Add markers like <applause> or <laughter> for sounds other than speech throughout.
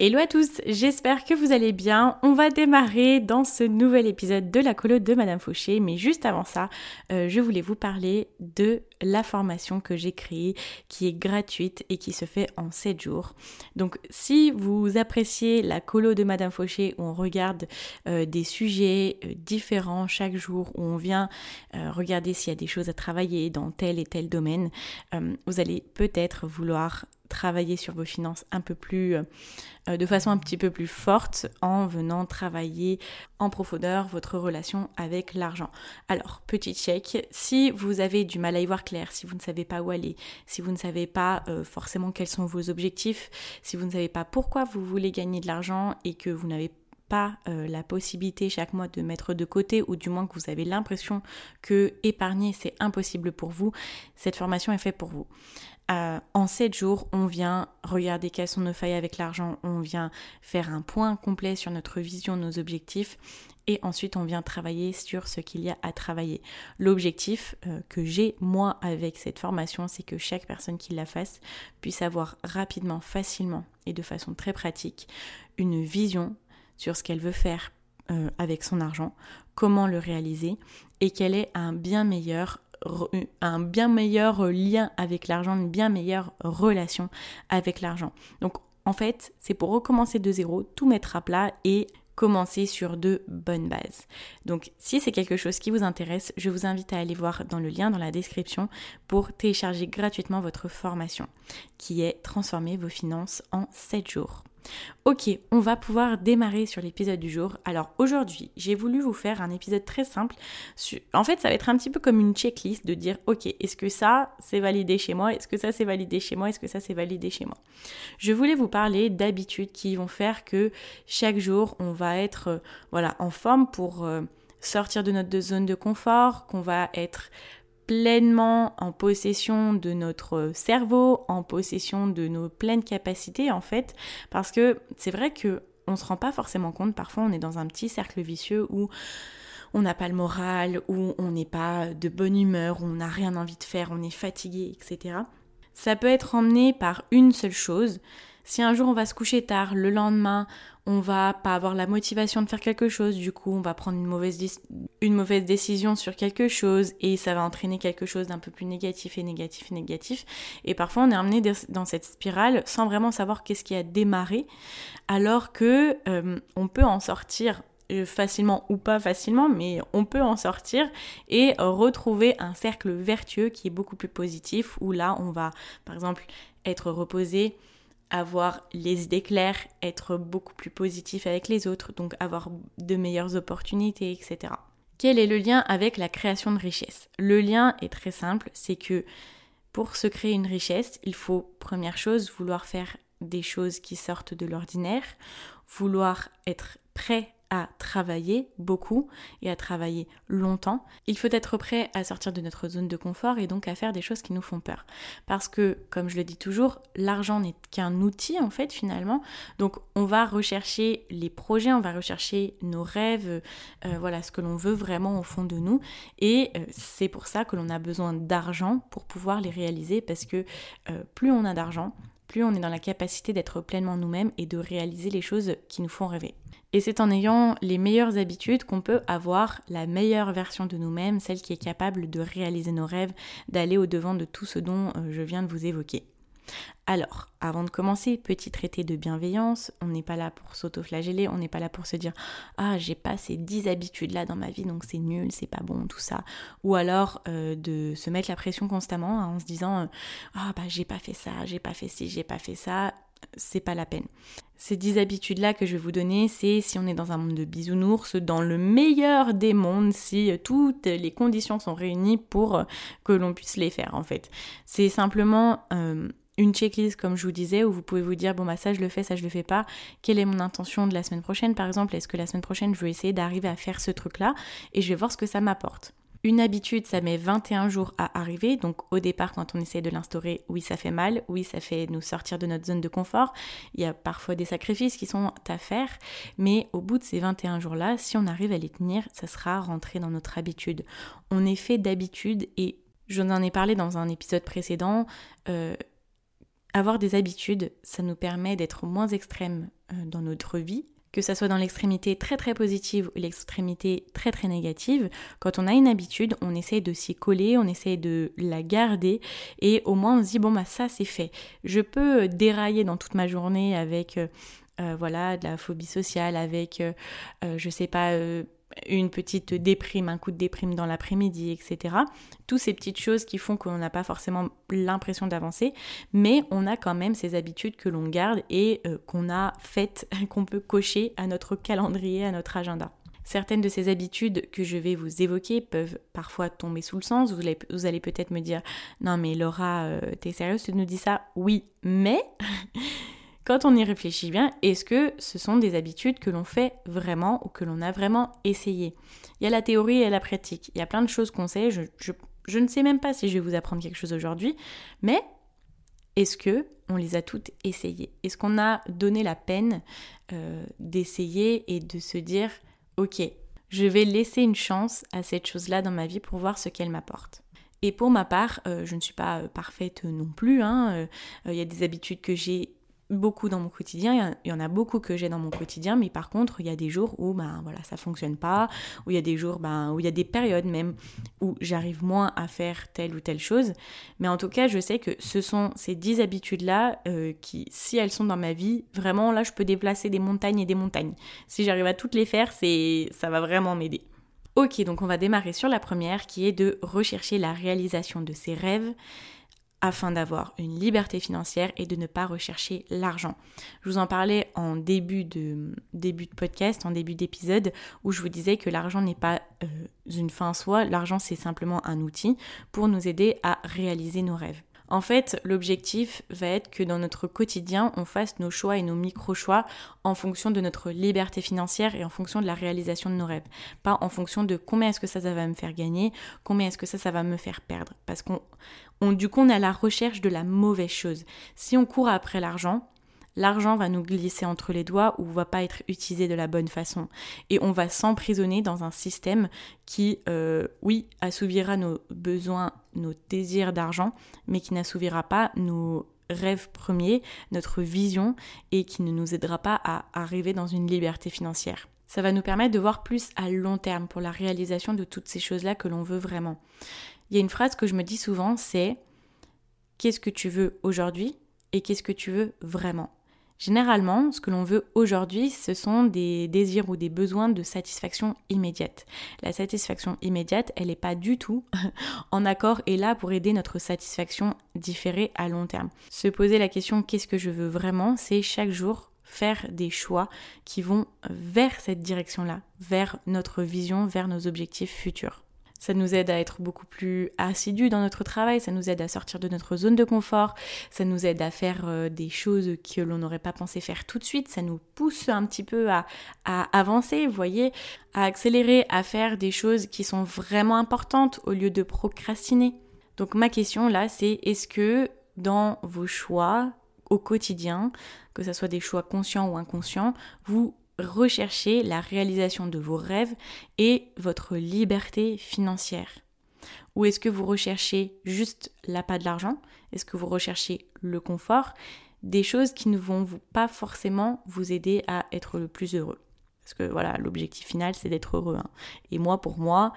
Hello à tous, j'espère que vous allez bien. On va démarrer dans ce nouvel épisode de la colo de Madame Fauché, mais juste avant ça, euh, je voulais vous parler de la formation que j'ai créée, qui est gratuite et qui se fait en 7 jours. Donc si vous appréciez la colo de Madame Fauché, où on regarde euh, des sujets euh, différents chaque jour, où on vient regarder s'il y a des choses à travailler dans tel et tel domaine, vous allez peut-être vouloir travailler sur vos finances un peu plus, euh, de façon un petit peu plus forte en venant travailler en profondeur votre relation avec l'argent. Alors, petit check, si vous avez du mal à y voir clair, si vous ne savez pas où aller, si vous ne savez pas euh, forcément quels sont vos objectifs, si vous ne savez pas pourquoi vous voulez gagner de l'argent et que vous n'avez pas euh, la possibilité chaque mois de mettre de côté ou du moins que vous avez l'impression que épargner c'est impossible pour vous, cette formation est faite pour vous. Euh, en 7 jours, on vient regarder quelles sont nos failles avec l'argent, on vient faire un point complet sur notre vision, nos objectifs, et ensuite on vient travailler sur ce qu'il y a à travailler. L'objectif euh, que j'ai moi avec cette formation, c'est que chaque personne qui la fasse puisse avoir rapidement, facilement et de façon très pratique une vision sur ce qu'elle veut faire euh, avec son argent, comment le réaliser et qu'elle ait un bien meilleur un bien meilleur lien avec l'argent, une bien meilleure relation avec l'argent. Donc en fait, c'est pour recommencer de zéro, tout mettre à plat et commencer sur de bonnes bases. Donc si c'est quelque chose qui vous intéresse, je vous invite à aller voir dans le lien dans la description pour télécharger gratuitement votre formation qui est Transformer vos finances en 7 jours. Ok, on va pouvoir démarrer sur l'épisode du jour. Alors aujourd'hui, j'ai voulu vous faire un épisode très simple. En fait, ça va être un petit peu comme une checklist de dire, ok, est-ce que ça c'est validé chez moi? Est-ce que ça c'est validé chez moi? Est-ce que ça c'est validé chez moi? Je voulais vous parler d'habitudes qui vont faire que chaque jour, on va être euh, voilà, en forme pour euh, sortir de notre zone de confort, qu'on va être pleinement en possession de notre cerveau, en possession de nos pleines capacités en fait, parce que c'est vrai que on se rend pas forcément compte, parfois on est dans un petit cercle vicieux où on n'a pas le moral, où on n'est pas de bonne humeur, où on n'a rien envie de faire, on est fatigué, etc. Ça peut être emmené par une seule chose. Si un jour on va se coucher tard, le lendemain on va pas avoir la motivation de faire quelque chose, du coup on va prendre une mauvaise, décision sur quelque chose et ça va entraîner quelque chose d'un peu plus négatif et négatif et négatif. Et parfois on est emmené dans cette spirale sans vraiment savoir qu'est-ce qui a démarré, alors que euh, on peut en sortir euh, facilement ou pas facilement, mais on peut en sortir et retrouver un cercle vertueux qui est beaucoup plus positif, où là on va par exemple être reposé, avoir les idées claires, être beaucoup plus positif avec les autres, donc avoir de meilleures opportunités, etc. Quel est le lien avec la création de richesse Le lien est très simple, c'est que pour se créer une richesse, il faut, première chose, vouloir faire des choses qui sortent de l'ordinaire, vouloir être prêt à travailler beaucoup et à travailler longtemps, il faut être prêt à sortir de notre zone de confort et donc à faire des choses qui nous font peur. Parce que, comme je le dis toujours, l'argent n'est qu'un outil en fait finalement. Donc on va rechercher les projets, on va rechercher nos rêves, euh, voilà ce que l'on veut vraiment au fond de nous. Et euh, c'est pour ça que l'on a besoin d'argent pour pouvoir les réaliser parce que euh, plus on a d'argent, plus on est dans la capacité d'être pleinement nous-mêmes et de réaliser les choses qui nous font rêver. Et c'est en ayant les meilleures habitudes qu'on peut avoir la meilleure version de nous-mêmes, celle qui est capable de réaliser nos rêves, d'aller au-devant de tout ce dont euh, je viens de vous évoquer. Alors, avant de commencer, petit traité de bienveillance, on n'est pas là pour s'auto-flageller, on n'est pas là pour se dire Ah, j'ai pas ces 10 habitudes-là dans ma vie, donc c'est nul, c'est pas bon, tout ça. Ou alors euh, de se mettre la pression constamment hein, en se disant euh, Ah, bah j'ai pas fait ça, j'ai pas fait ci, j'ai pas fait ça, c'est pas la peine. Ces 10 habitudes-là que je vais vous donner, c'est si on est dans un monde de bisounours, dans le meilleur des mondes, si toutes les conditions sont réunies pour que l'on puisse les faire en fait. C'est simplement euh, une checklist comme je vous disais où vous pouvez vous dire bon bah ça je le fais, ça je le fais pas. Quelle est mon intention de la semaine prochaine? Par exemple Est-ce que la semaine prochaine je veux essayer d'arriver à faire ce truc là et je vais voir ce que ça m'apporte. Une habitude, ça met 21 jours à arriver. Donc au départ, quand on essaie de l'instaurer, oui, ça fait mal, oui, ça fait nous sortir de notre zone de confort. Il y a parfois des sacrifices qui sont à faire, mais au bout de ces 21 jours-là, si on arrive à les tenir, ça sera rentré dans notre habitude. On est fait d'habitude et je en ai parlé dans un épisode précédent. Euh, avoir des habitudes, ça nous permet d'être moins extrêmes euh, dans notre vie, que ça soit dans l'extrémité très très positive ou l'extrémité très très négative, quand on a une habitude, on essaye de s'y coller, on essaye de la garder et au moins on se dit bon bah ça c'est fait. Je peux dérailler dans toute ma journée avec euh, euh, voilà de la phobie sociale, avec je sais pas une petite déprime, un coup de déprime dans l'après-midi, etc. Toutes ces petites choses qui font qu'on n'a pas forcément l'impression d'avancer, mais on a quand même ces habitudes que l'on garde et euh, qu'on a faites, <laughs> qu'on peut cocher à notre calendrier, à notre agenda. Certaines de ces habitudes que je vais vous évoquer peuvent parfois tomber sous le sens. Vous allez, peut-être me dire Non, mais Laura, euh, t'es sérieuse, tu nous dis ça Oui, mais <laughs> quand on y réfléchit bien, est-ce que ce sont des habitudes que l'on fait vraiment ou que l'on a vraiment essayé Il y a la théorie et la pratique. Il y a plein de choses qu'on sait. Je, ne sais même pas si je vais vous apprendre quelque chose aujourd'hui, mais est-ce que on les a toutes essayées? Est-ce qu'on a donné la peine euh, d'essayer et de se dire ok, je vais laisser une chance à cette chose-là dans ma vie pour voir ce qu'elle m'apporte et pour ma part, euh, je ne suis pas euh, parfaite non plus. Hein, il y a des habitudes que j'ai beaucoup dans mon quotidien, il y en a beaucoup que j'ai dans mon quotidien, mais par contre, il y a des jours où ben voilà, ça fonctionne pas, où il y a des jours ben où il y a des périodes même où j'arrive moins à faire telle ou telle chose, mais en tout cas, je sais que ce sont ces dix habitudes là euh, qui si elles sont dans ma vie, vraiment là je peux déplacer des montagnes et des montagnes. Si j'arrive à toutes les faire, c'est ça va vraiment m'aider. OK, donc on va démarrer sur la première qui est de rechercher la réalisation de ses rêves afin d'avoir une liberté financière et de ne pas rechercher l'argent. Je vous en parlais en début de, podcast, en début d'épisode, où je vous disais que l'argent n'est pas euh, une fin en soi, l'argent c'est simplement un outil pour nous aider à réaliser nos rêves. En fait, l'objectif va être que dans notre quotidien, on fasse nos choix et nos micro-choix en fonction de notre liberté financière et en fonction de la réalisation de nos rêves. Pas en fonction de combien est-ce que ça, ça va me faire gagner, combien est-ce que ça, ça va me faire perdre. Parce qu'on, du coup, on est à la recherche de la mauvaise chose. Si on court après l'argent, l'argent va nous glisser entre les doigts ou va pas être utilisé de la bonne façon. Et on va s'emprisonner dans un système qui, euh, oui, assouvira nos besoins, nos désirs d'argent, mais qui n'assouvira pas nos rêves premiers, notre vision, et qui ne nous aidera pas à arriver dans une liberté financière. Ça va nous permettre de voir plus à long terme pour la réalisation de toutes ces choses-là que l'on veut vraiment. Il y a une phrase que je me dis souvent, c'est qu'est-ce que tu veux aujourd'hui et qu'est-ce que tu veux vraiment? Généralement, ce que l'on veut aujourd'hui, ce sont des désirs ou des besoins de satisfaction immédiate. La satisfaction immédiate, elle n'est pas du tout <laughs> en accord et là pour aider notre satisfaction différée à long terme. Se poser la question qu'est-ce que je veux vraiment, c'est chaque jour faire des choix qui vont vers cette direction-là, vers notre vision, vers nos objectifs futurs. Ça nous aide à être beaucoup plus assidus dans notre travail, ça nous aide à sortir de notre zone de confort, ça nous aide à faire euh, des choses que l'on n'aurait pas pensé faire tout de suite, ça nous pousse un petit peu à, à avancer, vous voyez, à accélérer, à faire des choses qui sont vraiment importantes au lieu de procrastiner. Donc ma question là, c'est est-ce que dans vos choix au quotidien, que ce soit des choix conscients ou inconscients, vous recherchez la réalisation de vos rêves et votre liberté financière Ou est-ce que vous recherchez juste l'appât de l'argent? Est-ce que vous recherchez le confort? Des choses qui ne vont pas forcément vous aider à être le plus heureux. Parce que voilà, l'objectif final, c'est d'être heureux. Hein. Et moi, pour moi,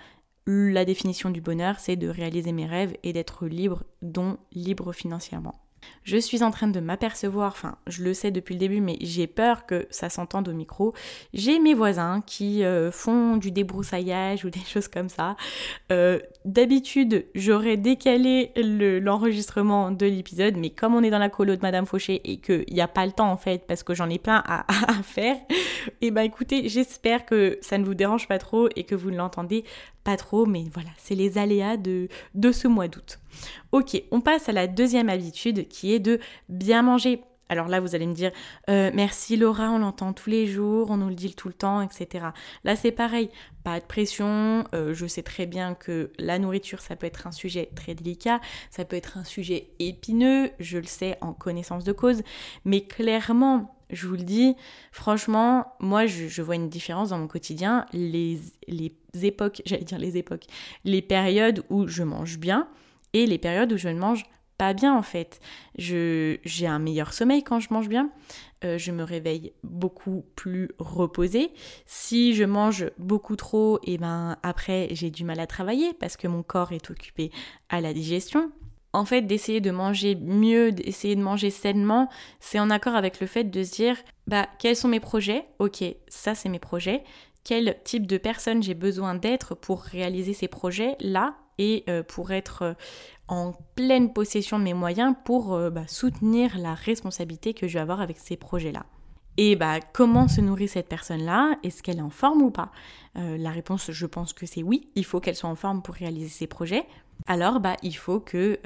la définition du bonheur, c'est de réaliser mes rêves et d'être libre, dont libre financièrement. Je suis en train de m'apercevoir, enfin je le sais depuis le début, mais j'ai peur que ça s'entende au micro. J'ai mes voisins qui euh, font du débroussaillage ou des <laughs> choses comme ça. Euh, d'habitude, j'aurais décalé l'enregistrement de l'épisode, mais comme on est dans la colo de Madame Fauché et qu'il n'y a pas le temps en fait, parce que j'en ai plein à, <laughs> faire, et eh ben écoutez, j'espère que ça ne vous dérange pas trop et que vous ne l'entendez pas trop, mais voilà, c'est les aléas de, de ce mois d'août. Ok, on passe à la deuxième habitude qui est de bien manger. Alors là, vous allez me dire, euh, merci Laura, on l'entend tous les jours, on nous le dit tout le temps, etc. Là, c'est pareil, pas de pression. Euh, je sais très bien que la nourriture, ça peut être un sujet très délicat, ça peut être un sujet épineux, je le sais en connaissance de cause, mais clairement, je vous le dis, franchement, moi, je, vois une différence dans mon quotidien. Les, époques, j'allais dire les époques, les périodes où je mange bien et les périodes où je ne mange pas bien en fait. j'ai un meilleur sommeil quand je mange bien. Euh, je me réveille beaucoup plus reposée. Si je mange beaucoup trop, et eh ben après j'ai du mal à travailler parce que mon corps est occupé à la digestion en fait, d'essayer de manger mieux, d'essayer de manger sainement, c'est en accord avec le fait de se dire, bah, quels sont mes projets? Ok, ça c'est mes projets. Quel type de personne j'ai besoin d'être pour réaliser ces projets-là? Et euh, pour être euh, en pleine possession de mes moyens pour euh, bah, soutenir la responsabilité que je vais avoir avec ces projets-là. Et bah, comment se nourrit cette personne-là? Est-ce qu'elle est en forme ou pas? La réponse, je pense que c'est oui. Il faut qu'elle soit en forme pour réaliser ses projets alors bah, il faut que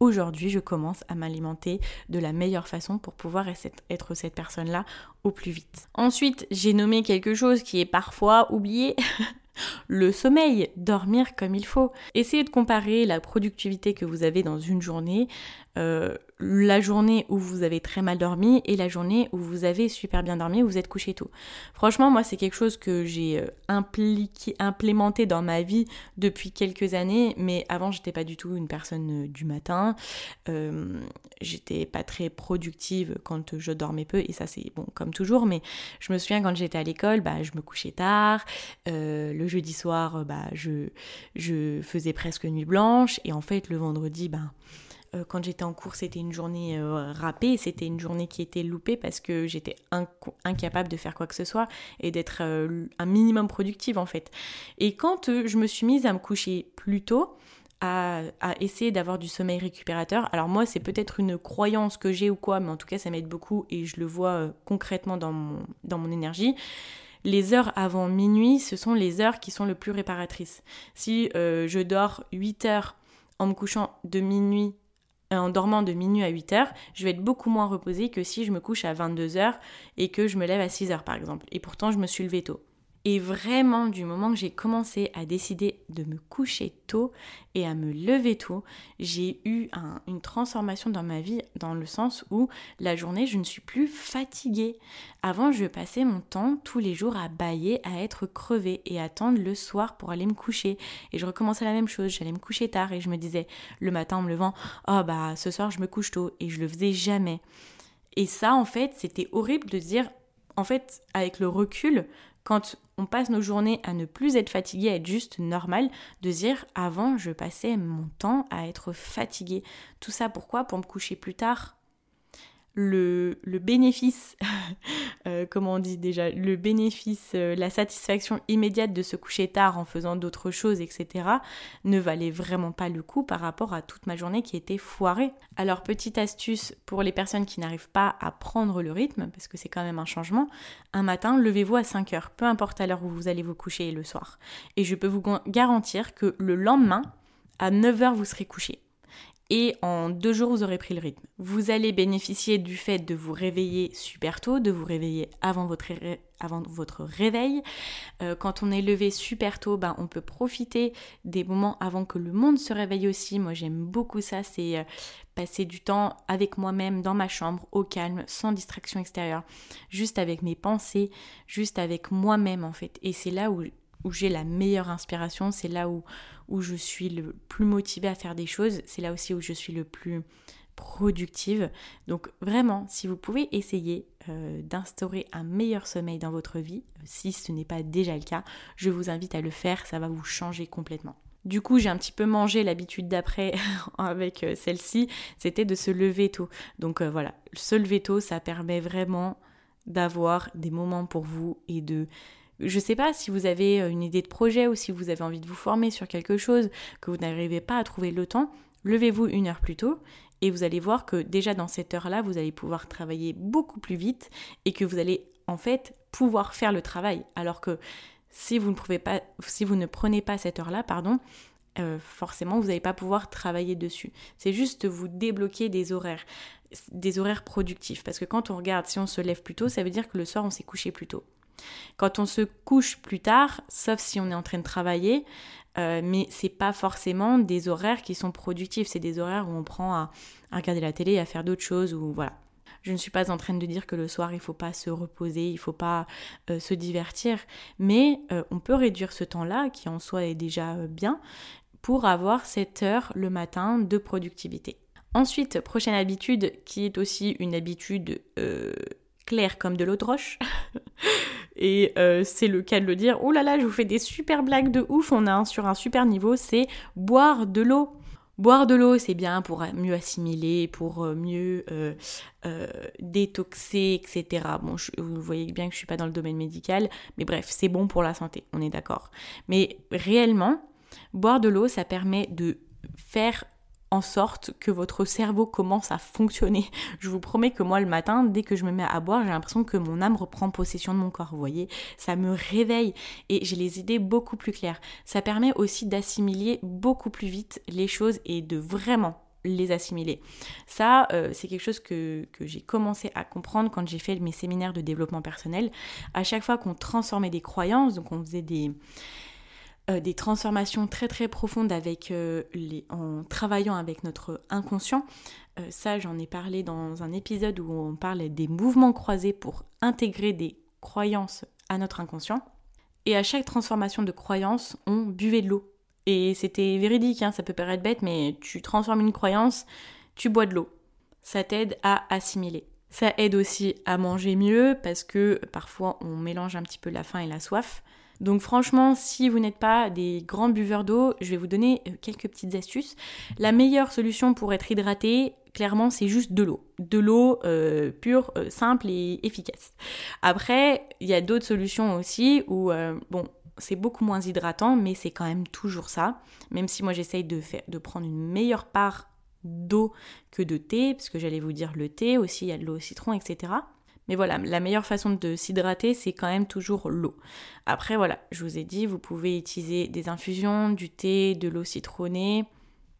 aujourd'hui je commence à m'alimenter de la meilleure façon pour pouvoir être cette personne-là au plus vite. Ensuite, j'ai nommé quelque chose qui est parfois oublié. <laughs> le sommeil, dormir comme il faut. Essayez de comparer la productivité que vous avez dans une journée euh, la journée où vous avez très mal dormi et la journée où vous avez super bien dormi, où vous êtes couché tôt. Franchement, moi, c'est quelque chose que j'ai euh, implémenté dans ma vie depuis quelques années, mais avant, j'étais pas du tout une personne euh, du matin. j'étais pas très productive quand je dormais peu, et ça, c'est bon, comme toujours, mais je me souviens quand j'étais à l'école, bah, je me couchais tard. le jeudi soir, bah, je, je faisais presque nuit blanche, et en fait, le vendredi, bah, quand j'étais en cours, c'était une journée euh, râpée, c'était une journée qui était loupée parce que j'étais incapable de faire quoi que ce soit et d'être euh, un minimum productive en fait. Et quand je me suis mise à me coucher plus tôt, à, essayer d'avoir du sommeil récupérateur. Alors moi, c'est peut-être une croyance que j'ai ou quoi, mais en tout cas, ça m'aide beaucoup et je le vois concrètement dans mon, dans mon énergie. Les heures avant minuit, ce sont les heures qui sont le plus réparatrices. Si je dors 8 heures en me couchant de minuit euh, en dormant de minuit à 8 heures, je vais être beaucoup moins reposée que si je me couche à 22 heures et que je me lève à 6 heures par exemple. Et pourtant, je me suis levée tôt. Et vraiment, du moment que j'ai commencé à décider de me coucher tôt et à me lever tôt, j'ai eu une transformation dans ma vie dans le sens où la journée, je ne suis plus fatiguée. Avant, je passais mon temps tous les jours à bailler, à être crevée et attendre le soir pour aller me coucher. Et je recommençais la même chose, j'allais me coucher tard et je me disais le matin en me levant, oh bah ce soir je me couche tôt et je le faisais jamais. Et ça, en fait, c'était horrible de dire, en fait, avec le recul, quand on passe nos journées à ne plus être fatigué, à être juste normal, de dire avant je passais mon temps à être fatigué. Tout ça pourquoi? Pour me coucher plus tard? Le, bénéfice, <laughs> euh, comment on dit déjà, le bénéfice, euh, la satisfaction immédiate de se coucher tard en faisant d'autres choses, etc., ne valait vraiment pas le coup par rapport à toute ma journée qui était foirée. Alors, petite astuce pour les personnes qui n'arrivent pas à prendre le rythme, parce que c'est quand même un changement, un matin, levez-vous à 5 heures, peu importe à l'heure où vous allez vous coucher le soir. Et je peux vous garantir que le lendemain, à 9 heures, vous serez couché et en deux jours, vous aurez pris le rythme. Vous allez bénéficier du fait de vous réveiller super tôt, de vous réveiller avant votre, réveil. Euh, quand on est levé super tôt, ben, on peut profiter des moments avant que le monde se réveille aussi. Moi, j'aime beaucoup ça, c'est euh, passer du temps avec moi-même dans ma chambre, au calme, sans distraction extérieure, juste avec mes pensées, juste avec moi-même en fait. Et c'est là où où j'ai la meilleure inspiration, c'est là où, je suis le plus motivée à faire des choses, c'est là aussi où je suis le plus productive. Donc vraiment, si vous pouvez essayer euh, d'instaurer un meilleur sommeil dans votre vie, si ce n'est pas déjà le cas, je vous invite à le faire, ça va vous changer complètement. Du coup, j'ai un petit peu mangé l'habitude d'après <laughs> avec euh, celle-ci, c'était de se lever tôt. Donc euh, voilà, se lever tôt, ça permet vraiment d'avoir des moments pour vous et de je sais pas si vous avez euh, une idée de projet ou si vous avez envie de vous former sur quelque chose, que vous n'arrivez pas à trouver le temps, levez-vous une heure plus tôt et vous allez voir que déjà dans cette heure-là, vous allez pouvoir travailler beaucoup plus vite et que vous allez en fait pouvoir faire le travail. Alors que si vous ne, pouvez pas, si vous ne prenez pas cette heure-là, pardon, euh, forcément vous n'allez pas pouvoir travailler dessus. C'est juste vous débloquer des horaires, des horaires productifs. Parce que quand on regarde, si on se lève plus tôt, ça veut dire que le soir on s'est couché plus tôt. Quand on se couche plus tard, sauf si on est en train de travailler, euh, mais c'est pas forcément des horaires qui sont productifs, c'est des horaires où on prend à, regarder la télé, à faire d'autres choses, ou voilà. Je ne suis pas en train de dire que le soir il faut pas se reposer, il faut pas euh, se divertir, mais euh, on peut réduire ce temps-là, qui en soi est déjà bien, pour avoir cette heure le matin de productivité. Ensuite, prochaine habitude qui est aussi une habitude claire comme de l'eau de roche. <laughs> Et euh, c'est le cas de le dire. Oh là là, je vous fais des super blagues de ouf. On a sur un super niveau, c'est boire de l'eau. Boire de l'eau, c'est bien pour mieux assimiler, pour euh, mieux euh, détoxer, etc. Bon, vous voyez bien que je suis pas dans le domaine médical, mais bref, c'est bon pour la santé, on est d'accord. Mais réellement, boire de l'eau, ça permet de faire en sorte que votre cerveau commence à fonctionner. <laughs> Je vous promets que moi le matin, dès que je me mets à boire, j'ai l'impression que mon âme reprend possession de mon corps, vous voyez. Ça me réveille et j'ai les idées beaucoup plus claires. Ça permet aussi d'assimiler beaucoup plus vite les choses et de vraiment les assimiler. Ça, euh, c'est quelque chose que, que j'ai commencé à comprendre quand j'ai fait mes séminaires de développement personnel. À chaque fois qu'on transformait des croyances, donc on faisait des euh, des transformations très très profondes avec euh, les, en travaillant avec notre inconscient. Euh, ça, j'en ai parlé dans un épisode où on parle des mouvements croisés pour intégrer des croyances à notre inconscient. Et à chaque transformation de croyance, on buvait de l'eau. Et c'était véridique, hein, ça peut paraître bête, mais tu transformes une croyance, tu bois de l'eau. Ça t'aide à assimiler. Ça aide aussi à manger mieux parce que parfois on mélange un petit peu la faim et la soif. Donc franchement, si vous n'êtes pas des grands buveurs d'eau, je vais vous donner euh, quelques petites astuces. La meilleure solution pour être hydraté, clairement, c'est juste de l'eau. De l'eau euh, pure, euh, simple et efficace. Après, il y a d'autres solutions aussi où, bon, c'est beaucoup moins hydratant, mais c'est quand même toujours ça. Même si moi j'essaye de, de prendre une meilleure part d'eau que de thé, parce que j'allais vous dire le thé aussi, il y a de l'eau au citron, etc. Mais voilà, la meilleure façon de s'hydrater, c'est quand même toujours l'eau. Après, voilà, je vous ai dit, vous pouvez utiliser des infusions, du thé, de l'eau citronnée,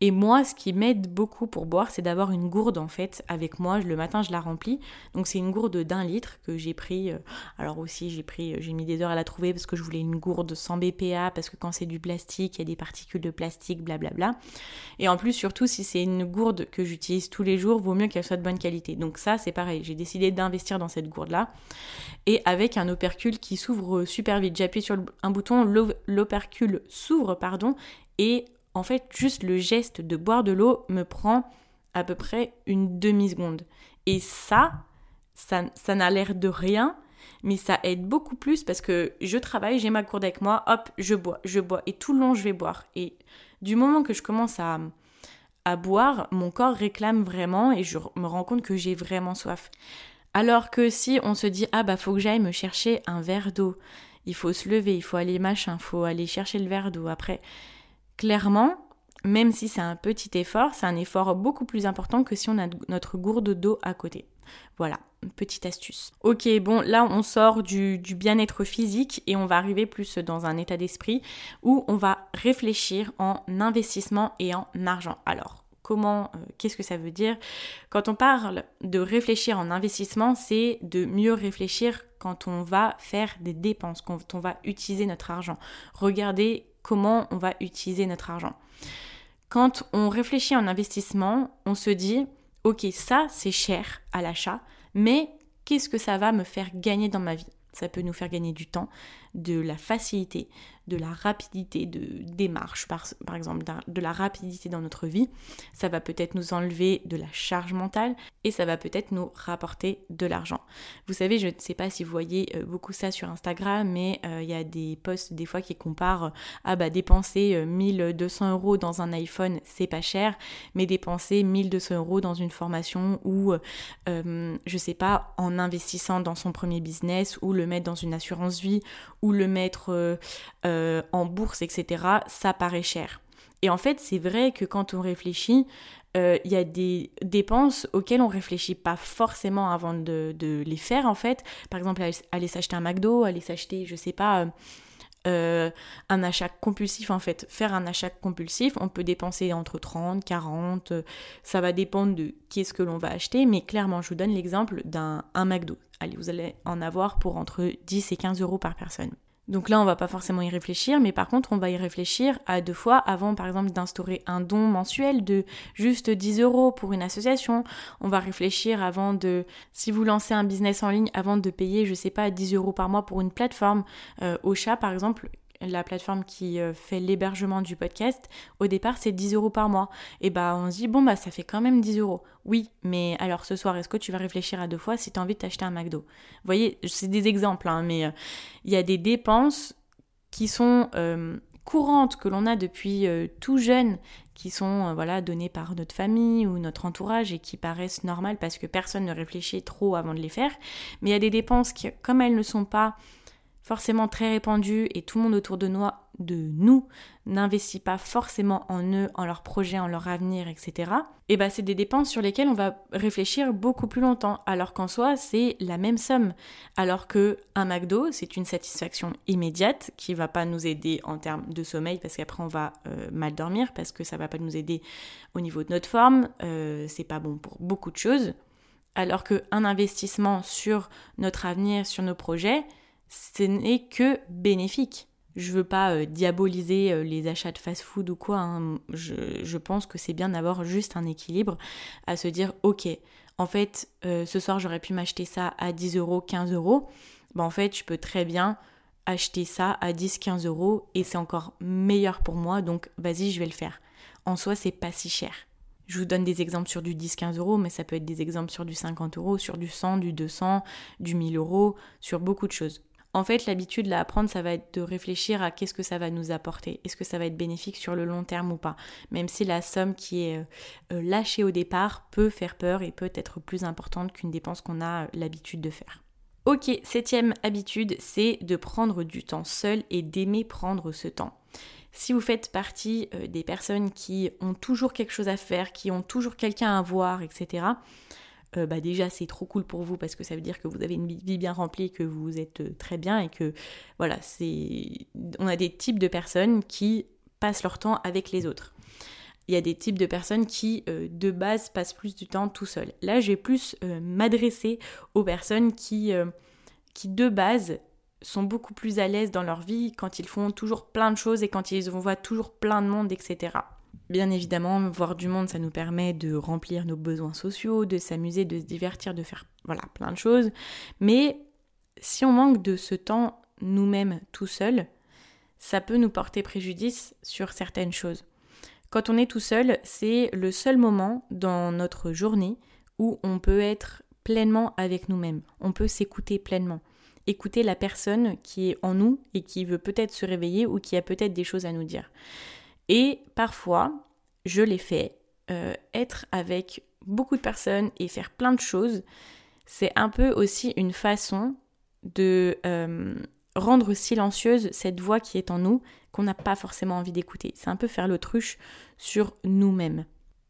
et moi, ce qui m'aide beaucoup pour boire, c'est d'avoir une gourde en fait avec moi. Le matin, je la remplis. Donc c'est une gourde d'un litre que j'ai pris. Euh, alors aussi, j'ai pris, euh, j'ai mis des heures à la trouver parce que je voulais une gourde sans BPA parce que quand c'est du plastique, il y a des particules de plastique, blablabla. Et en plus, surtout si c'est une gourde que j'utilise tous les jours, vaut mieux qu'elle soit de bonne qualité. Donc ça, c'est pareil. J'ai décidé d'investir dans cette gourde là et avec un opercule qui s'ouvre super vite. J'appuie sur un bouton, l'opercule s'ouvre, pardon, et en fait, juste le geste de boire de l'eau me prend à peu près une demi-seconde. Et ça, ça, n'a l'air de rien, mais ça aide beaucoup plus parce que je travaille, j'ai ma gourde avec moi, hop, je bois, je bois. Et tout le long, je vais boire. Et du moment que je commence à, à boire, mon corps réclame vraiment et je me rends compte que j'ai vraiment soif. Alors que si on se dit ah bah faut que j'aille me chercher un verre d'eau, il faut se lever, il faut aller machin, il faut aller chercher le verre d'eau. Après, clairement, même si c'est un petit effort, c'est un effort beaucoup plus important que si on a notre gourde d'eau à côté. Voilà, petite astuce. Ok, bon, là on sort du, bien-être physique et on va arriver plus dans un état d'esprit où on va réfléchir en investissement et en argent. Alors, comment, euh, qu'est-ce que ça veut dire? Quand on parle de réfléchir en investissement, c'est de mieux réfléchir quand on va faire des dépenses, quand on va utiliser notre argent. Regardez comment on va utiliser notre argent. Quand on réfléchit en investissement, on se dit, ok, ça c'est cher à l'achat, mais qu'est-ce que ça va me faire gagner dans ma vie? Ça peut nous faire gagner du temps, de la facilité, de la rapidité de démarche, par, exemple, de la rapidité dans notre vie. Ça va peut-être nous enlever de la charge mentale et ça va peut-être nous rapporter de l'argent. Vous savez, je ne sais pas si vous voyez euh, beaucoup ça sur Instagram, mais euh, il y a des posts des fois qui comparent ah bah dépenser 1200 euh, euros dans un iPhone, c'est pas cher, mais dépenser 1200 euros dans une formation ou je sais pas en investissant dans son premier business ou le mettre dans une assurance vie ou le mettre euh, en bourse, etc., ça paraît cher. Et en fait, c'est vrai que quand on réfléchit, euh, il y a des dépenses auxquelles on réfléchit pas forcément avant de, les faire, en fait. Par exemple, aller, s'acheter un McDo, aller s'acheter, je sais pas, euh, un achat compulsif, en fait. Faire un achat compulsif, on peut dépenser entre 30, 40, ça va dépendre de qu'est-ce que l'on va acheter, mais clairement, je vous donne l'exemple d'un McDo. Allez, vous allez en avoir pour entre 10 et 15 euros par personne. Donc là, on va pas forcément y réfléchir, mais par contre, on va y réfléchir à deux fois avant, par exemple, d'instaurer un don mensuel de juste 10 euros pour une association. On va réfléchir avant de, si vous lancez un business en ligne, avant de payer, je sais pas, 10 euros par mois pour une plateforme. Euh, au chat, par exemple, la plateforme qui euh, fait l'hébergement du podcast, au départ c'est 10 euros par mois. Et bah on se dit bon bah ça fait quand même 10 euros. Oui, mais alors ce soir est-ce que tu vas réfléchir à deux fois si tu as envie de t'acheter un McDo? Vous voyez, c'est des exemples, hein, mais euh, il y a des dépenses qui sont euh, courantes que l'on a depuis tout jeune, qui sont voilà données par notre famille ou notre entourage et qui paraissent normales parce que personne ne réfléchit trop avant de les faire. Mais il y a des dépenses qui, comme elles ne sont pas forcément très répandu et tout le monde autour de nous, de nous n'investit pas forcément en eux, en leurs projets, en leur avenir, etc. Et bah c'est des dépenses sur lesquelles on va réfléchir beaucoup plus longtemps, alors qu'en soi c'est la même somme. Alors que un McDo c'est une satisfaction immédiate qui va pas nous aider en termes de sommeil parce qu'après on va euh, mal dormir parce que ça va pas nous aider au niveau de notre forme, euh, c'est pas bon pour beaucoup de choses. Alors qu'un investissement sur notre avenir, sur nos projets, ce n'est que bénéfique. Je veux pas euh, diaboliser euh, les achats de fast-food ou quoi. Hein. Je, pense que c'est bien d'avoir juste un équilibre, à se dire ok, en fait, euh, ce soir j'aurais pu m'acheter ça à 10 euros, 15 euros. Ben, en fait, je peux très bien acheter ça à 10, 15 euros et c'est encore meilleur pour moi, donc vas-y, je vais le faire. En soi, c'est pas si cher. Je vous donne des exemples sur du 10-15 euros, mais ça peut être des exemples sur du 50 euros, sur du 100, du 200, du 1000 euros, sur beaucoup de choses. En fait, l'habitude à apprendre, ça va être de réfléchir à qu'est-ce que ça va nous apporter. Est-ce que ça va être bénéfique sur le long terme ou pas? Même si la somme qui est euh, euh, lâchée au départ peut faire peur et peut être plus importante qu'une dépense qu'on a euh, l'habitude de faire. Ok, septième habitude, c'est de prendre du temps seul et d'aimer prendre ce temps. Si vous faites partie des personnes qui ont toujours quelque chose à faire, qui ont toujours quelqu'un à voir, etc., euh, bah déjà c'est trop cool pour vous parce que ça veut dire que vous avez une vie bien remplie, que vous êtes euh, très bien et que voilà, c'est on a des types de personnes qui passent leur temps avec les autres. Il y a des types de personnes qui euh, de base passent plus du temps tout seul. Là, je vais plus m'adresser aux personnes qui qui de base sont beaucoup plus à l'aise dans leur vie quand ils font toujours plein de choses et quand ils voient toujours plein de monde, etc. Bien évidemment, voir du monde, ça nous permet de remplir nos besoins sociaux, de s'amuser, de se divertir, de faire voilà, plein de choses. Mais si on manque de ce temps nous-mêmes tout seuls, ça peut nous porter préjudice sur certaines choses. Quand on est tout seul, c'est le seul moment dans notre journée où on peut être pleinement avec nous-mêmes. On peut s'écouter pleinement. Écouter la personne qui est en nous et qui veut peut-être se réveiller ou qui a peut-être des choses à nous dire. Et parfois, je l'ai fait, euh, être avec beaucoup de personnes et faire plein de choses, c'est un peu aussi une façon de euh, rendre silencieuse cette voix qui est en nous, qu'on n'a pas forcément envie d'écouter. C'est un peu faire l'autruche sur nous-mêmes.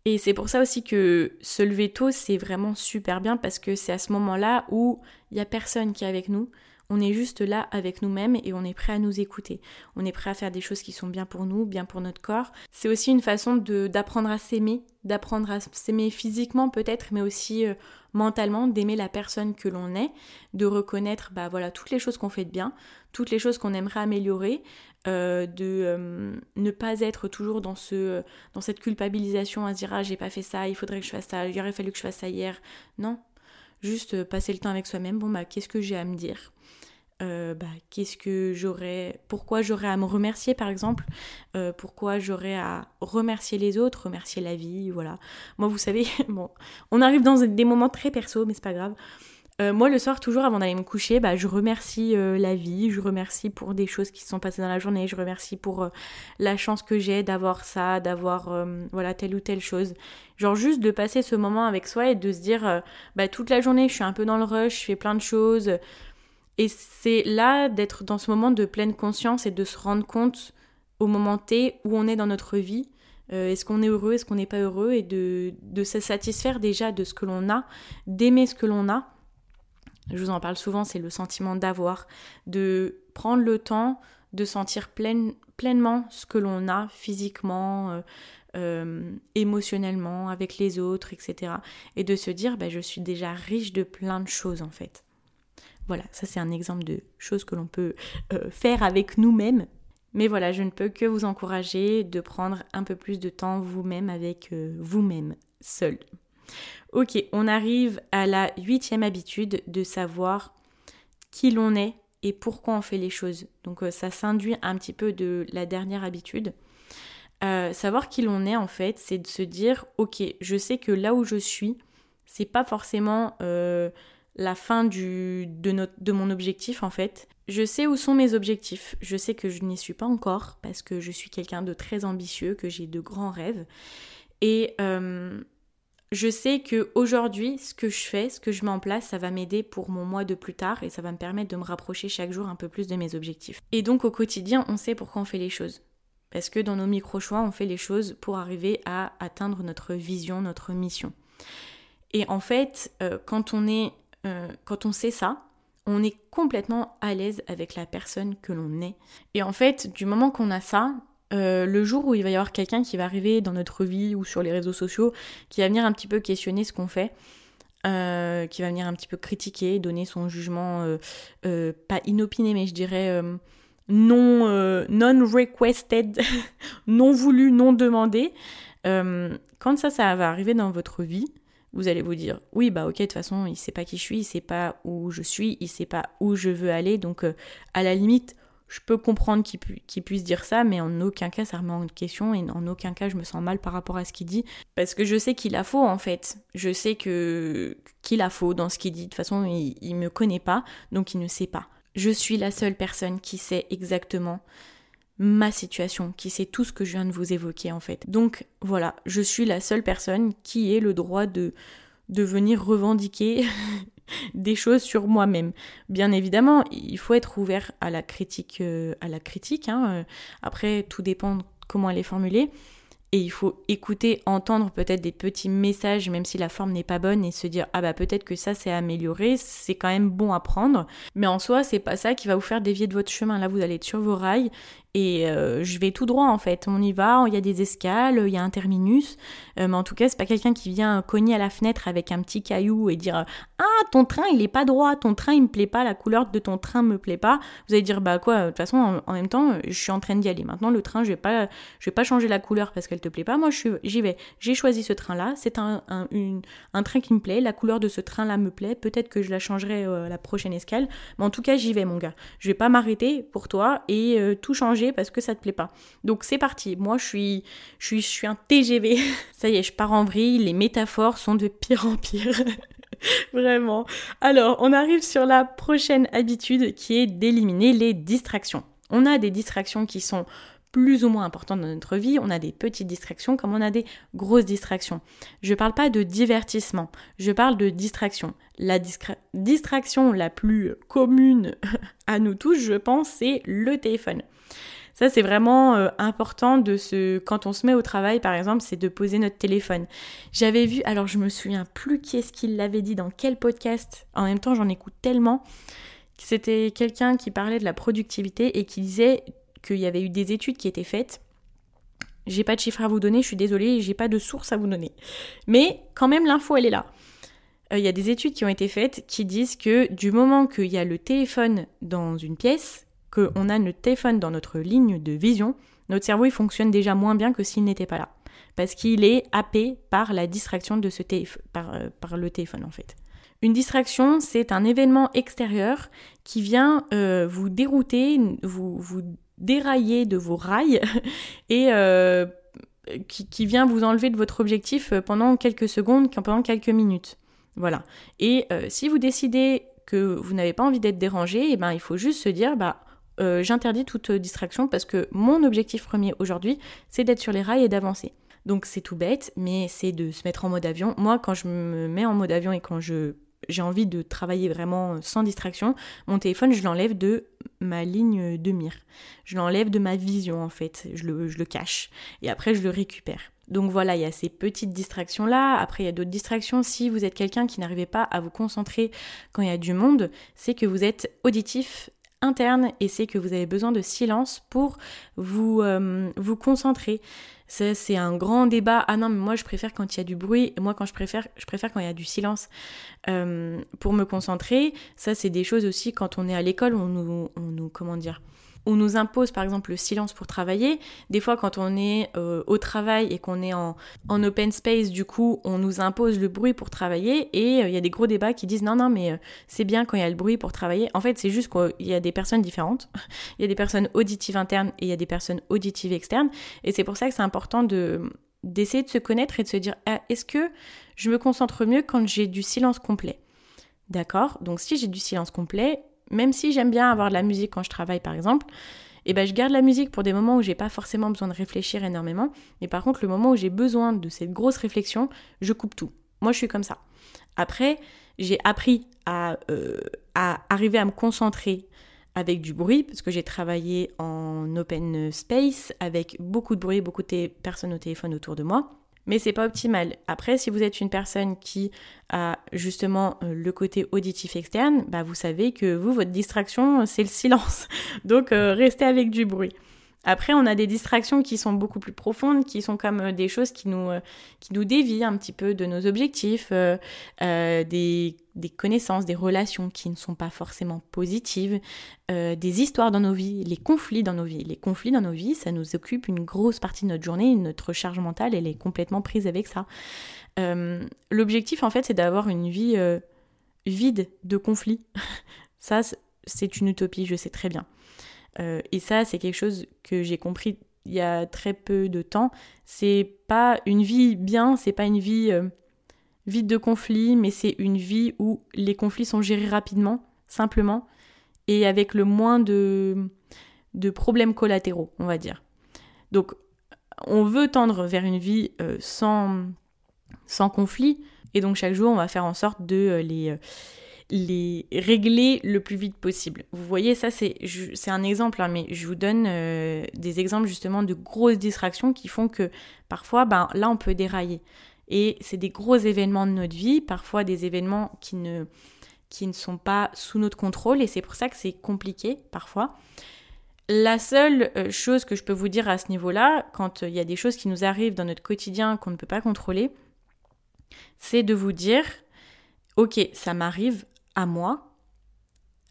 Et c'est pour ça aussi que se lever tôt, c'est vraiment super bien parce que c'est à ce moment-là où il n'y a personne qui est avec nous, on est juste là avec nous-mêmes et on est prêt à nous écouter. On est prêt à faire des choses qui sont bien pour nous, bien pour notre corps. C'est aussi une façon d'apprendre à s'aimer, d'apprendre à s'aimer physiquement peut-être, mais aussi euh, mentalement, d'aimer la personne que l'on est, de reconnaître bah voilà toutes les choses qu'on fait de bien, toutes les choses qu'on aimerait améliorer, euh, de euh, ne pas être toujours dans ce dans cette culpabilisation à se dire ah j'ai pas fait ça, il faudrait que je fasse ça, il aurait fallu que je fasse ça hier. Non, juste passer le temps avec soi-même. Bon bah qu'est-ce que j'ai à me dire? Euh, bah, qu'est-ce que j'aurais, pourquoi j'aurais à me remercier par exemple, euh, pourquoi j'aurais à remercier les autres, remercier la vie, voilà. Moi, vous savez, <laughs> bon, on arrive dans des moments très perso, mais c'est pas grave. Euh, moi, le soir, toujours avant d'aller me coucher, bah, je remercie la vie, je remercie pour des choses qui se sont passées dans la journée, je remercie pour la chance que j'ai d'avoir ça, d'avoir voilà telle ou telle chose. Genre juste de passer ce moment avec soi et de se dire, bah, toute la journée, je suis un peu dans le rush, je fais plein de choses, et c'est là d'être dans ce moment de pleine conscience et de se rendre compte au moment T où on est dans notre vie. Euh, est-ce qu'on est heureux, est-ce qu'on n'est pas heureux? Et de, de se satisfaire déjà de ce que l'on a, d'aimer ce que l'on a. Je vous en parle souvent, c'est le sentiment d'avoir, de prendre le temps de sentir pleinement ce que l'on a physiquement, euh, euh, émotionnellement, avec les autres, etc. Et de se dire, bah, je suis déjà riche de plein de choses en fait. Voilà, ça c'est un exemple de choses que l'on peut euh, faire avec nous-mêmes. Mais voilà, je ne peux que vous encourager de prendre un peu plus de temps vous-même avec vous-même, seul. Ok, on arrive à la huitième habitude de savoir qui l'on est et pourquoi on fait les choses. Donc euh, ça s'induit un petit peu de la dernière habitude. savoir qui l'on est en fait, c'est de se dire ok, je sais que là où je suis, c'est pas forcément la fin de, de mon objectif en fait. Je sais où sont mes objectifs. Je sais que je n'y suis pas encore parce que je suis quelqu'un de très ambitieux, que j'ai de grands rêves. Et euh, je sais que aujourd'hui, ce que je fais, ce que je mets en place, ça va m'aider pour mon mois de plus tard et ça va me permettre de me rapprocher chaque jour un peu plus de mes objectifs. Et donc au quotidien, on sait pourquoi on fait les choses. Parce que dans nos micro-choix, on fait les choses pour arriver à atteindre notre vision, notre mission. Et en fait, euh, on euh, quand on sait ça, on est complètement à l'aise avec la personne que l'on est. Et en fait, du moment qu'on a ça, euh, le jour où il va y avoir quelqu'un qui va arriver dans notre vie ou sur les réseaux sociaux, qui va venir un petit peu questionner ce qu'on fait, euh, qui va venir un petit peu critiquer, donner son jugement, pas inopiné, mais je dirais non, non requested, <laughs> non voulu, non demandé. quand ça, ça va arriver dans votre vie, vous allez vous dire oui bah ok de toute façon il sait pas qui je suis, il sait pas où je suis, il sait pas où je veux aller donc euh, à la limite je peux comprendre qu'il puisse dire ça mais en aucun cas ça remet en question et en aucun cas je me sens mal par rapport à ce qu'il dit. Parce que je sais qu'il a faux en fait. Je sais qu'il a faux dans ce qu'il dit. De toute façon il, il me connaît pas donc il ne sait pas. Je suis la seule personne qui sait exactement ma situation, qui sait tout ce que je viens de vous évoquer en fait. Donc voilà, je suis la seule personne qui ait le droit de, de venir revendiquer <laughs> des choses sur moi-même. Bien évidemment, il faut être ouvert à la critique, euh, à la critique. Hein, euh. Après, tout dépend comment elle est formulée. Et il faut écouter, entendre peut-être des petits messages, même si la forme n'est pas bonne, et se dire ah bah peut-être que ça c'est amélioré, c'est quand même bon à prendre. Mais en soi, c'est pas ça qui va vous faire dévier de votre chemin. Là, vous allez être sur vos rails et euh, je vais tout droit en fait. On y va, il y a des escales, il y a un terminus. Euh, mais en tout cas, c'est pas quelqu'un qui vient cogner à la fenêtre avec un petit caillou et dire Ah, ton train il est pas droit, ton train il me plaît pas, la couleur de ton train me plaît pas. Vous allez dire Bah quoi, de toute façon, en, même temps, je suis en train d'y aller. Maintenant, le train, je vais pas, je vais pas changer la couleur parce qu'elle te plaît pas. Moi, j'y vais. J'ai choisi ce train-là. C'est un, un, train qui me plaît. La couleur de ce train-là me plaît. Peut-être que je la changerai euh, la prochaine escale. Mais en tout cas, j'y vais, mon gars. Je vais pas m'arrêter pour toi et tout changer parce que ça te plaît pas. Donc c'est parti. Moi, je suis, je suis, je suis un TGV. <laughs> ça y est, je pars en vrille. Les métaphores sont de pire en pire. <laughs> Vraiment. Alors, on arrive sur la prochaine habitude qui est d'éliminer les distractions. On a des distractions qui sont plus ou moins importantes dans notre vie, on a des petites distractions comme on a des grosses distractions. Je ne parle pas de divertissement, je parle de distraction. La distraction la plus commune <laughs> à nous tous, je pense, c'est le téléphone. Ça, c'est vraiment euh, important de se, quand on se met au travail, par exemple, c'est de poser notre téléphone. J'avais vu, alors je me souviens plus qui est-ce qui l'avait dit dans quel podcast. En même temps, j'en écoute tellement. C'était quelqu'un qui parlait de la productivité et qui disait qu'il y avait eu des études qui étaient faites. J'ai pas de chiffres à vous donner, je suis désolée, j'ai pas de source à vous donner. Mais quand même, l'info, elle est là. Euh, il y a des études qui ont été faites qui disent que du moment qu'il y a le téléphone dans une pièce, qu'on a notre téléphone dans notre ligne de vision, notre cerveau il fonctionne déjà moins bien que s'il n'était pas là. Parce qu'il est happé par la distraction de ce téléphone, euh, par, le téléphone en fait. Une distraction, c'est un événement extérieur qui vient euh, vous dérouter, vous, dérailler de vos rails <laughs> et euh, qui, qui, vient vous enlever de votre objectif pendant quelques secondes, pendant quelques minutes. Voilà. Et si vous décidez que vous n'avez pas envie d'être dérangé, et eh ben, il faut juste se dire, bah, euh, j'interdis toute distraction parce que mon objectif premier aujourd'hui, c'est d'être sur les rails et d'avancer. Donc c'est tout bête, mais c'est de se mettre en mode avion. Moi, quand je me mets en mode avion et quand je j'ai envie de travailler vraiment sans distraction, mon téléphone, je l'enlève de ma ligne de mire. Je l'enlève de ma vision, en fait. Je le, je le cache. Et après, je le récupère. Donc voilà, il y a ces petites distractions-là. Après, il y a d'autres distractions. Si vous êtes quelqu'un qui n'arrivait pas à vous concentrer quand il y a du monde, c'est que vous êtes auditif interne et c'est que vous avez besoin de silence pour vous, euh, vous concentrer. C'est un grand débat. Ah non, mais moi je préfère quand il y a du bruit. Moi quand je préfère, je préfère quand il y a du silence euh, pour me concentrer. Ça c'est des choses aussi quand on est à l'école, on nous, on nous, comment dire, on nous impose par exemple le silence pour travailler. Des fois, quand on est euh, au travail et qu'on est en, open space, du coup, on nous impose le bruit pour travailler. Et euh, il y a des gros débats qui disent non, non, mais euh, c'est bien quand il y a le bruit pour travailler. En fait, c'est juste qu'il y a des personnes différentes. <laughs> Il y a des personnes auditives internes et il y a des personnes auditives externes. Et c'est pour ça que c'est important de d'essayer de se connaître et de se dire ah, est-ce que je me concentre mieux quand j'ai du silence complet? D'accord? Donc si j'ai du silence complet, même si j'aime bien avoir de la musique quand je travaille par exemple, eh ben je garde la musique pour des moments où j'ai pas forcément besoin de réfléchir énormément. Mais par contre, le moment où j'ai besoin de cette grosse réflexion, je coupe tout. Moi, je suis comme ça. Après, j'ai appris à, euh, à arriver à me concentrer avec du bruit, parce que j'ai travaillé en open space, avec beaucoup de bruit, beaucoup de personnes au téléphone autour de moi mais c'est pas optimal. Après, si vous êtes une personne qui a justement euh, le côté auditif externe, bah vous savez que vous, votre distraction, c'est le silence. <laughs> Donc euh, restez avec du bruit. Après, on a des distractions qui sont beaucoup plus profondes, qui sont comme euh, des choses qui nous, qui nous dévient un petit peu de nos objectifs, des des connaissances, des relations qui ne sont pas forcément positives, euh, des histoires dans nos vies, les conflits dans nos vies. Les conflits dans nos vies, ça nous occupe une grosse partie de notre journée, notre charge mentale, elle est complètement prise avec ça. Euh, l'objectif, en fait, c'est d'avoir une vie euh, vide de conflits. <laughs> ça, c'est une utopie, je sais très bien. Et ça, c'est quelque chose que j'ai compris il y a très peu de temps. C'est pas une vie bien, c'est pas une vie vide de conflits, mais c'est une vie où les conflits sont gérés rapidement, simplement, et avec le moins de, de problèmes collatéraux, on va dire. Donc, on veut tendre vers une vie euh, sans, sans conflit, et donc chaque jour, on va faire en sorte de euh, les, euh, les régler le plus vite possible. Vous voyez, ça c'est un exemple, hein, mais je vous donne des exemples justement de grosses distractions qui font que parfois, ben, là, on peut dérailler. Et c'est des gros événements de notre vie, parfois des événements qui ne, qui ne sont pas sous notre contrôle, et c'est pour ça que c'est compliqué parfois. La seule euh, chose que je peux vous dire à ce niveau-là, quand il y a des choses qui nous arrivent dans notre quotidien qu'on ne peut pas contrôler, c'est de vous dire, ok, ça m'arrive moi.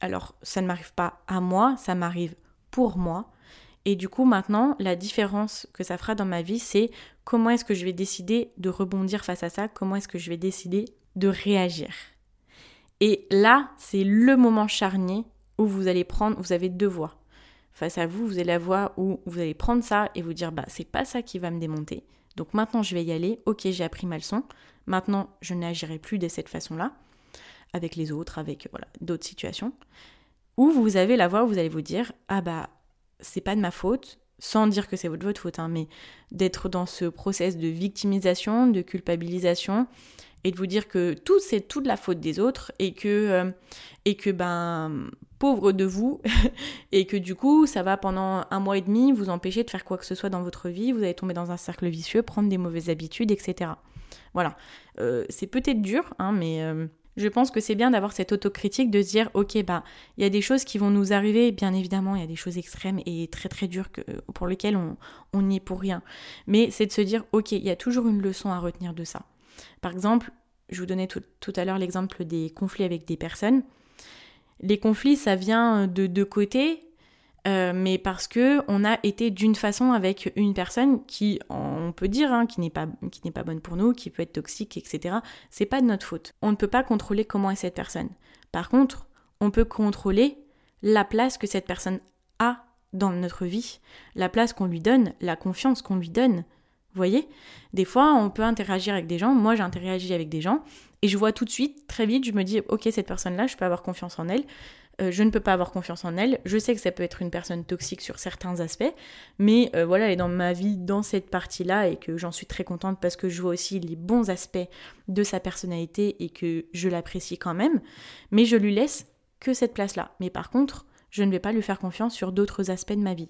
Alors, ça ne m'arrive pas à moi, ça m'arrive pour moi. Et du coup, maintenant, la différence que ça fera dans ma vie, c'est comment est-ce que je vais décider de rebondir face à ça, comment est-ce que je vais décider de réagir? Et là, c'est le moment charnier où vous allez prendre, vous avez deux voies. Face à vous, vous avez la voie où vous allez prendre ça et vous dire, bah, c'est pas ça qui va me démonter. Donc maintenant, je vais y aller. Ok, j'ai appris ma leçon. Maintenant, je n'agirai plus de cette façon-là, avec les autres, avec voilà, d'autres situations. Ou vous avez la voie où vous allez vous dire, ah bah, c'est pas de ma faute, sans dire que c'est votre, faute, hein, mais d'être dans ce process de victimisation, de culpabilisation, et de vous dire que tout c'est toute la faute des autres et que euh, et que ben pauvre de vous <laughs> et que du coup ça va pendant un mois et demi vous empêcher de faire quoi que ce soit dans votre vie, vous allez tomber dans un cercle vicieux, prendre des mauvaises habitudes, etc. Voilà, euh, c'est peut-être dur, hein, mais euh, je pense que c'est bien d'avoir cette autocritique de dire ok bah il y a des choses qui vont nous arriver. Bien évidemment il y a des choses extrêmes et très très dures pour lesquelles on n'y est pour rien. Mais c'est de se dire ok il y a toujours une leçon à retenir de ça. Par exemple je vous donnais tout, à l'heure l'exemple des conflits avec des personnes. Les conflits ça vient de deux côtés euh, mais parce que on a été d'une façon avec une personne qui, on peut dire, hein, qui n'est pas qui n'est pas bonne pour nous, qui peut être toxique, etc. C'est pas de notre faute. On ne peut pas contrôler comment est cette personne. Par contre, on peut contrôler la place que cette personne a dans notre vie, la place qu'on lui donne, la confiance qu'on lui donne. Vous voyez? Des fois, on peut interagir avec des gens. Moi, j'ai interagi avec des gens et je vois tout de suite, très vite, je me dis, ok, cette personne-là, je peux avoir confiance en elle. Euh, je ne peux pas avoir confiance en elle. Je sais que ça peut être une personne toxique sur certains aspects, mais euh, voilà, elle est dans ma vie dans cette partie-là et que j'en suis très contente parce que je vois aussi les bons aspects de sa personnalité et que je l'apprécie quand même. Mais je lui laisse que cette place-là. Mais par contre, je ne vais pas lui faire confiance sur d'autres aspects de ma vie.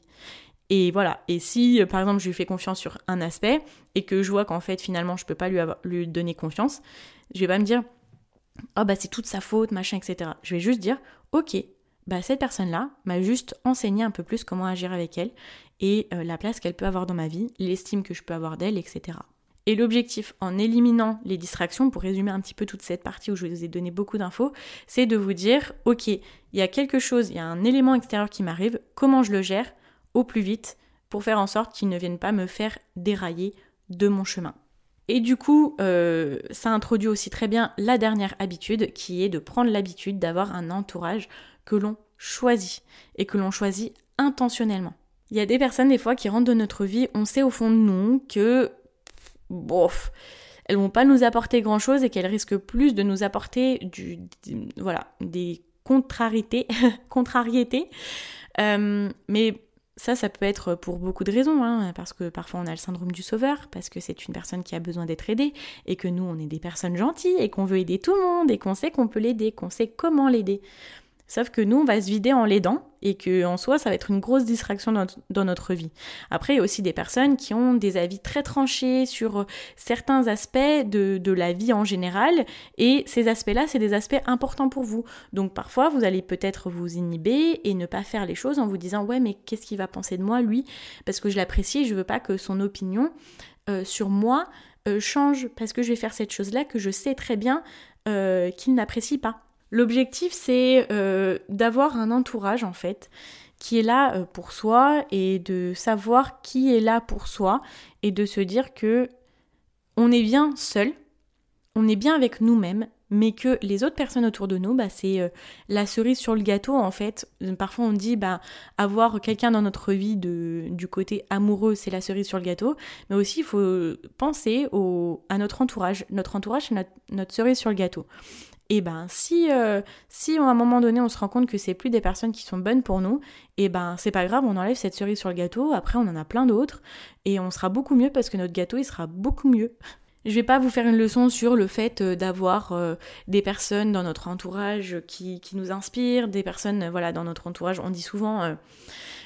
Et voilà, et si euh, par exemple je lui fais confiance sur un aspect et que je vois qu'en fait finalement je peux pas lui, lui donner confiance, je vais pas me dire oh bah c'est toute sa faute, machin, etc. Je vais juste dire ok, bah cette personne-là m'a juste enseigné un peu plus comment agir avec elle et euh, la place qu'elle peut avoir dans ma vie, l'estime que je peux avoir d'elle, etc. Et l'objectif en éliminant les distractions, pour résumer un petit peu toute cette partie où je vous ai donné beaucoup d'infos, c'est de vous dire, ok, il y a quelque chose, il y a un élément extérieur qui m'arrive, comment je le gère au plus vite pour faire en sorte qu'il ne vienne pas me faire dérailler de mon chemin. Et du coup, euh, ça introduit aussi très bien la dernière habitude, qui est de prendre l'habitude d'avoir un entourage que l'on choisit, et que l'on choisit intentionnellement. Il y a des personnes des fois qui rentrent dans notre vie, on sait au fond de nous que, bof, elles vont pas nous apporter grand chose et qu'elles risquent plus de nous apporter du, voilà, des contrariétés, <laughs> contrariétés. Euh, mais ça, ça peut être pour beaucoup de raisons, hein, parce que parfois on a le syndrome du sauveur, parce que c'est une personne qui a besoin d'être aidée, et que nous, on est des personnes gentilles, et qu'on veut aider tout le monde, et qu'on sait qu'on peut l'aider, qu'on sait comment l'aider. Sauf que nous, on va se vider en l'aidant et que en soi, ça va être une grosse distraction dans, notre vie. Après, il y a aussi des personnes qui ont des avis très tranchés sur euh, certains aspects de, la vie en général et ces aspects-là, c'est des aspects importants pour vous. Donc parfois, vous allez peut-être vous inhiber et ne pas faire les choses en vous disant ouais, mais qu'est-ce qu'il va penser de moi, lui? Parce que je l'apprécie et je veux pas que son opinion euh, sur moi euh, change parce que je vais faire cette chose-là que je sais très bien qu'il n'apprécie pas. L'objectif, c'est euh, d'avoir un entourage, en fait, qui est là euh, pour soi et de savoir qui est là pour soi et de se dire que on est bien seul, on est bien avec nous-mêmes, mais que les autres personnes autour de nous, bah, c'est euh, la cerise sur le gâteau en fait. Parfois on dit bah avoir quelqu'un dans notre vie du côté amoureux, c'est la cerise sur le gâteau, mais aussi il faut penser à notre entourage. Notre entourage, c'est notre, cerise sur le gâteau et eh ben si euh, à un moment donné on se rend compte que c'est plus des personnes qui sont bonnes pour nous, et eh ben c'est pas grave, on enlève cette cerise sur le gâteau, après on en a plein d'autres et on sera beaucoup mieux parce que notre gâteau il sera beaucoup mieux. Je vais pas vous faire une leçon sur le fait euh, d'avoir euh, des personnes dans notre entourage qui, qui, nous inspirent, des personnes voilà dans notre entourage, on dit souvent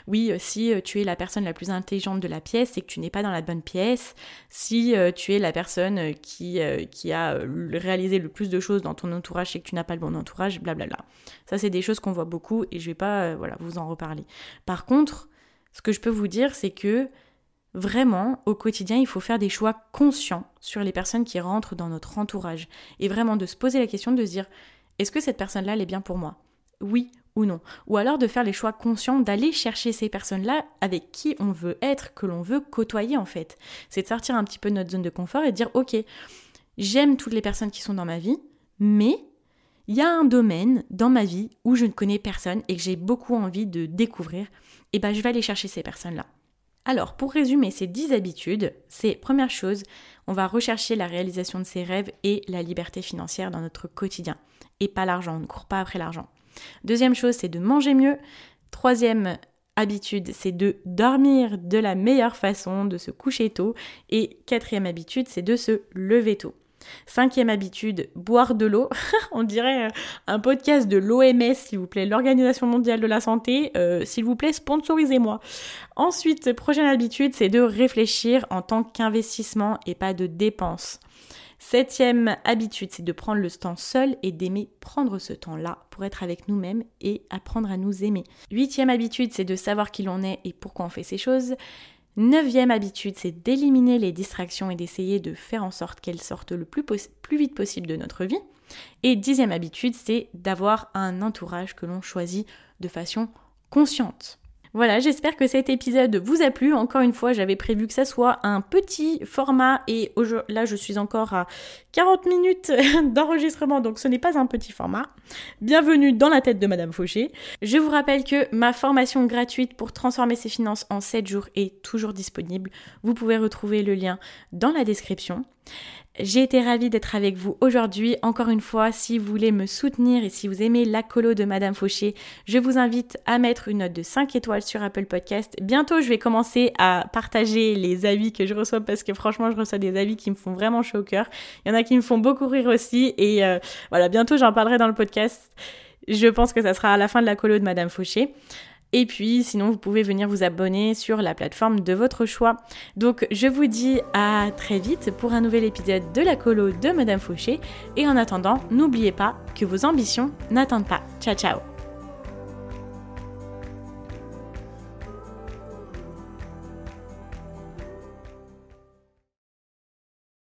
oui, euh, si euh, tu es la personne la plus intelligente de la pièce, c'est que tu n'es pas dans la bonne pièce. Si euh, tu es la personne qui, qui a réalisé le plus de choses dans ton entourage, c'est que tu n'as pas le bon entourage, blablabla. Ça, c'est des choses qu'on voit beaucoup et je vais pas voilà, vous en reparler. Par contre, ce que je peux vous dire, c'est que Vraiment, au quotidien, il faut faire des choix conscients sur les personnes qui rentrent dans notre entourage. Et vraiment de se poser la question de se dire, est-ce que cette personne-là, elle est bien pour moi? Oui ou non. Ou alors de faire les choix conscients d'aller chercher ces personnes-là avec qui on veut être, que l'on veut côtoyer en fait. C'est de sortir un petit peu de notre zone de confort et de dire ok, j'aime toutes les personnes qui sont dans ma vie, mais il y a un domaine dans ma vie où je ne connais personne et que j'ai beaucoup envie de découvrir, et ben je vais aller chercher ces personnes-là. Alors, pour résumer ces 10 habitudes, c'est première chose, on va rechercher la réalisation de ses rêves et la liberté financière dans notre quotidien. Et pas l'argent, on ne court pas après l'argent. Deuxième chose, c'est de manger mieux. Troisième habitude, c'est de dormir de la meilleure façon, de se coucher tôt. Et quatrième habitude, c'est de se lever tôt. Cinquième habitude, boire de l'eau. <laughs> On dirait euh, un podcast de l'OMS, s'il vous plaît, l'Organisation mondiale de la santé. Euh, s'il vous plaît, sponsorisez-moi. Ensuite, prochaine habitude, c'est de réfléchir en tant qu'investissement et pas de dépense. Septième habitude, c'est de prendre le temps seul et d'aimer prendre ce temps-là pour être avec nous-mêmes et apprendre à nous aimer. Huitième habitude, c'est de savoir qui l'on est et pourquoi on fait ces choses. Neuvième habitude, c'est d'éliminer les distractions et d'essayer de faire en sorte qu'elles sortent le plus, vite possible de notre vie. Et dixième habitude, c'est d'avoir un entourage que l'on choisit de façon consciente. Voilà, j'espère que cet épisode vous a plu. Encore une fois, j'avais prévu que ça soit un petit format et là je suis encore à 40 minutes <laughs> d'enregistrement, donc ce n'est pas un petit format. Bienvenue dans la tête de Madame Fauché. Je vous rappelle que ma formation gratuite pour transformer ses finances en 7 jours est toujours disponible. Vous pouvez retrouver le lien dans la description. J'ai été ravie d'être avec vous aujourd'hui. Encore une fois, si vous voulez me soutenir et si vous aimez la colo de Madame Fauché, je vous invite à mettre une note de 5 étoiles sur Apple Podcast. Bientôt, je vais commencer à partager les avis que je reçois parce que franchement, je reçois des avis qui me font vraiment chaud au cœur. Il y en a qui me font beaucoup rire aussi et euh, voilà, bientôt j'en parlerai dans le podcast. Je pense que ça sera à la fin de la colo de Madame Fauché. Et puis, sinon, vous pouvez venir vous abonner sur la plateforme de votre choix. Donc, je vous dis à très vite pour un nouvel épisode de la colo de Madame Fauché. Et en attendant, n'oubliez pas que vos ambitions n'attendent pas. Ciao, ciao